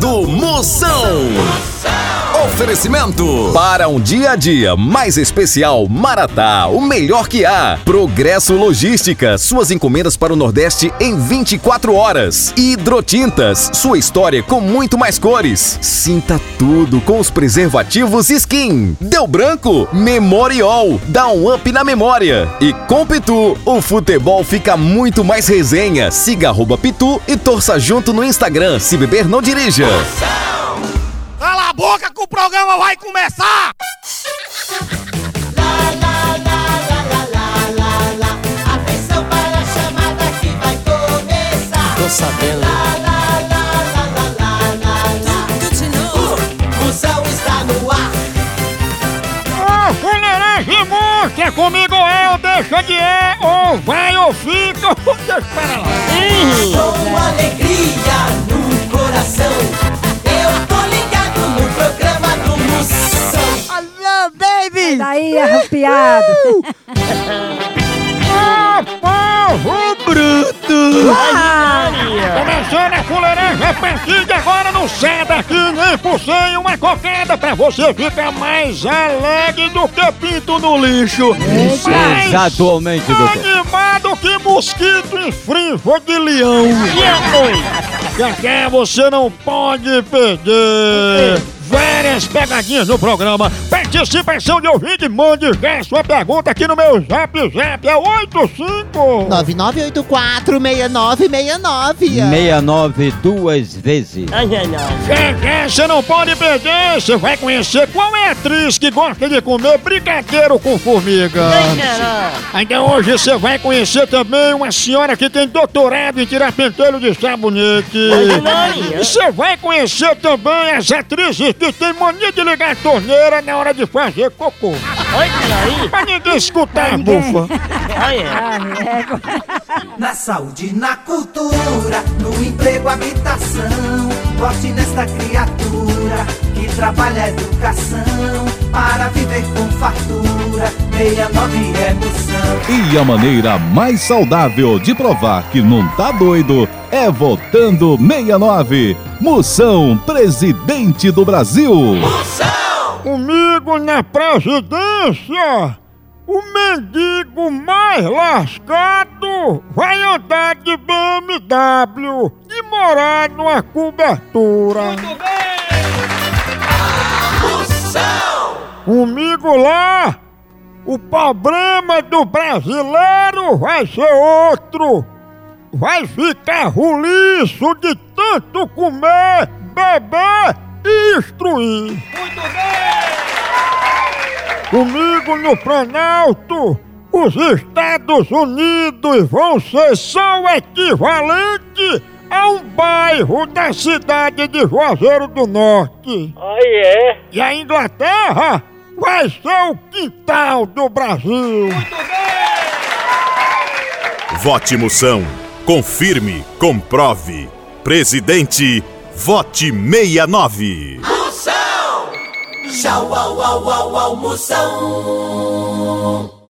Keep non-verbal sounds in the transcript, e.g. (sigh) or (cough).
Do Moção. Oferecimento para um dia a dia mais especial Maratá, o melhor que há. Progresso Logística, suas encomendas para o Nordeste em 24 horas. Hidrotintas, sua história com muito mais cores. Sinta tudo com os preservativos Skin. Deu branco? Memorial, dá um up na memória. E com Pitu, o futebol fica muito mais resenha. Siga arroba Pitu e torça junto no Instagram. Se beber, não dirija. Cala a boca que o programa vai começar! Atenção para a chamada que vai começar. Tô sabendo. O Moção está no ar. Ô, fuleiragem monstro, comigo é ou deixa de é, ou vai ou fica, ou (laughs) deixa para lá. Com alegria no coração. Ô, povo bruto! Começando a fuleiragem a partir de agora não sai daqui nem por cem uma cocada pra você ficar mais alegre do que pinto no lixo. Mais Exatamente, doutor. Animado que mosquito em frivo de leão. E a noite? Cacá, você não pode perder. Várias pegadinhas no programa. Participação de ouvinte, mande já sua pergunta aqui no meu zap zap. É 85. 99846969. 69 duas vezes. Já já você não pode perder. Você vai conhecer qual é a atriz que gosta de comer brigadeiro com formiga. Ainda hoje você vai conhecer também uma senhora que tem doutorado em tirar pentelho de sabonete. E você vai conhecer também as atrizes que têm mania de ligar a torneira na hora de fazer cocô. Pra ninguém escutar a bufa. Na saúde, na cultura, no emprego, habitação. Vote nesta criatura que trabalha a educação para viver com fartura. 69 é moção. E a maneira mais saudável de provar que não tá doido é votando 69. Moção Presidente do Brasil. Comigo na presidência, o mendigo mais lascado vai andar de BMW morar numa cobertura. Comigo lá, o problema do brasileiro vai ser outro. Vai ficar roliço de tanto comer, beber e instruir. Comigo no Planalto, os Estados Unidos vão ser só o equivalente a um bairro da cidade de Juazeiro do Norte. E a Inglaterra vai ser o quintal do Brasil. Vote Moção. Confirme, comprove. Presidente, vote 69. Moção. Tchau, au, au, au, au, Moção.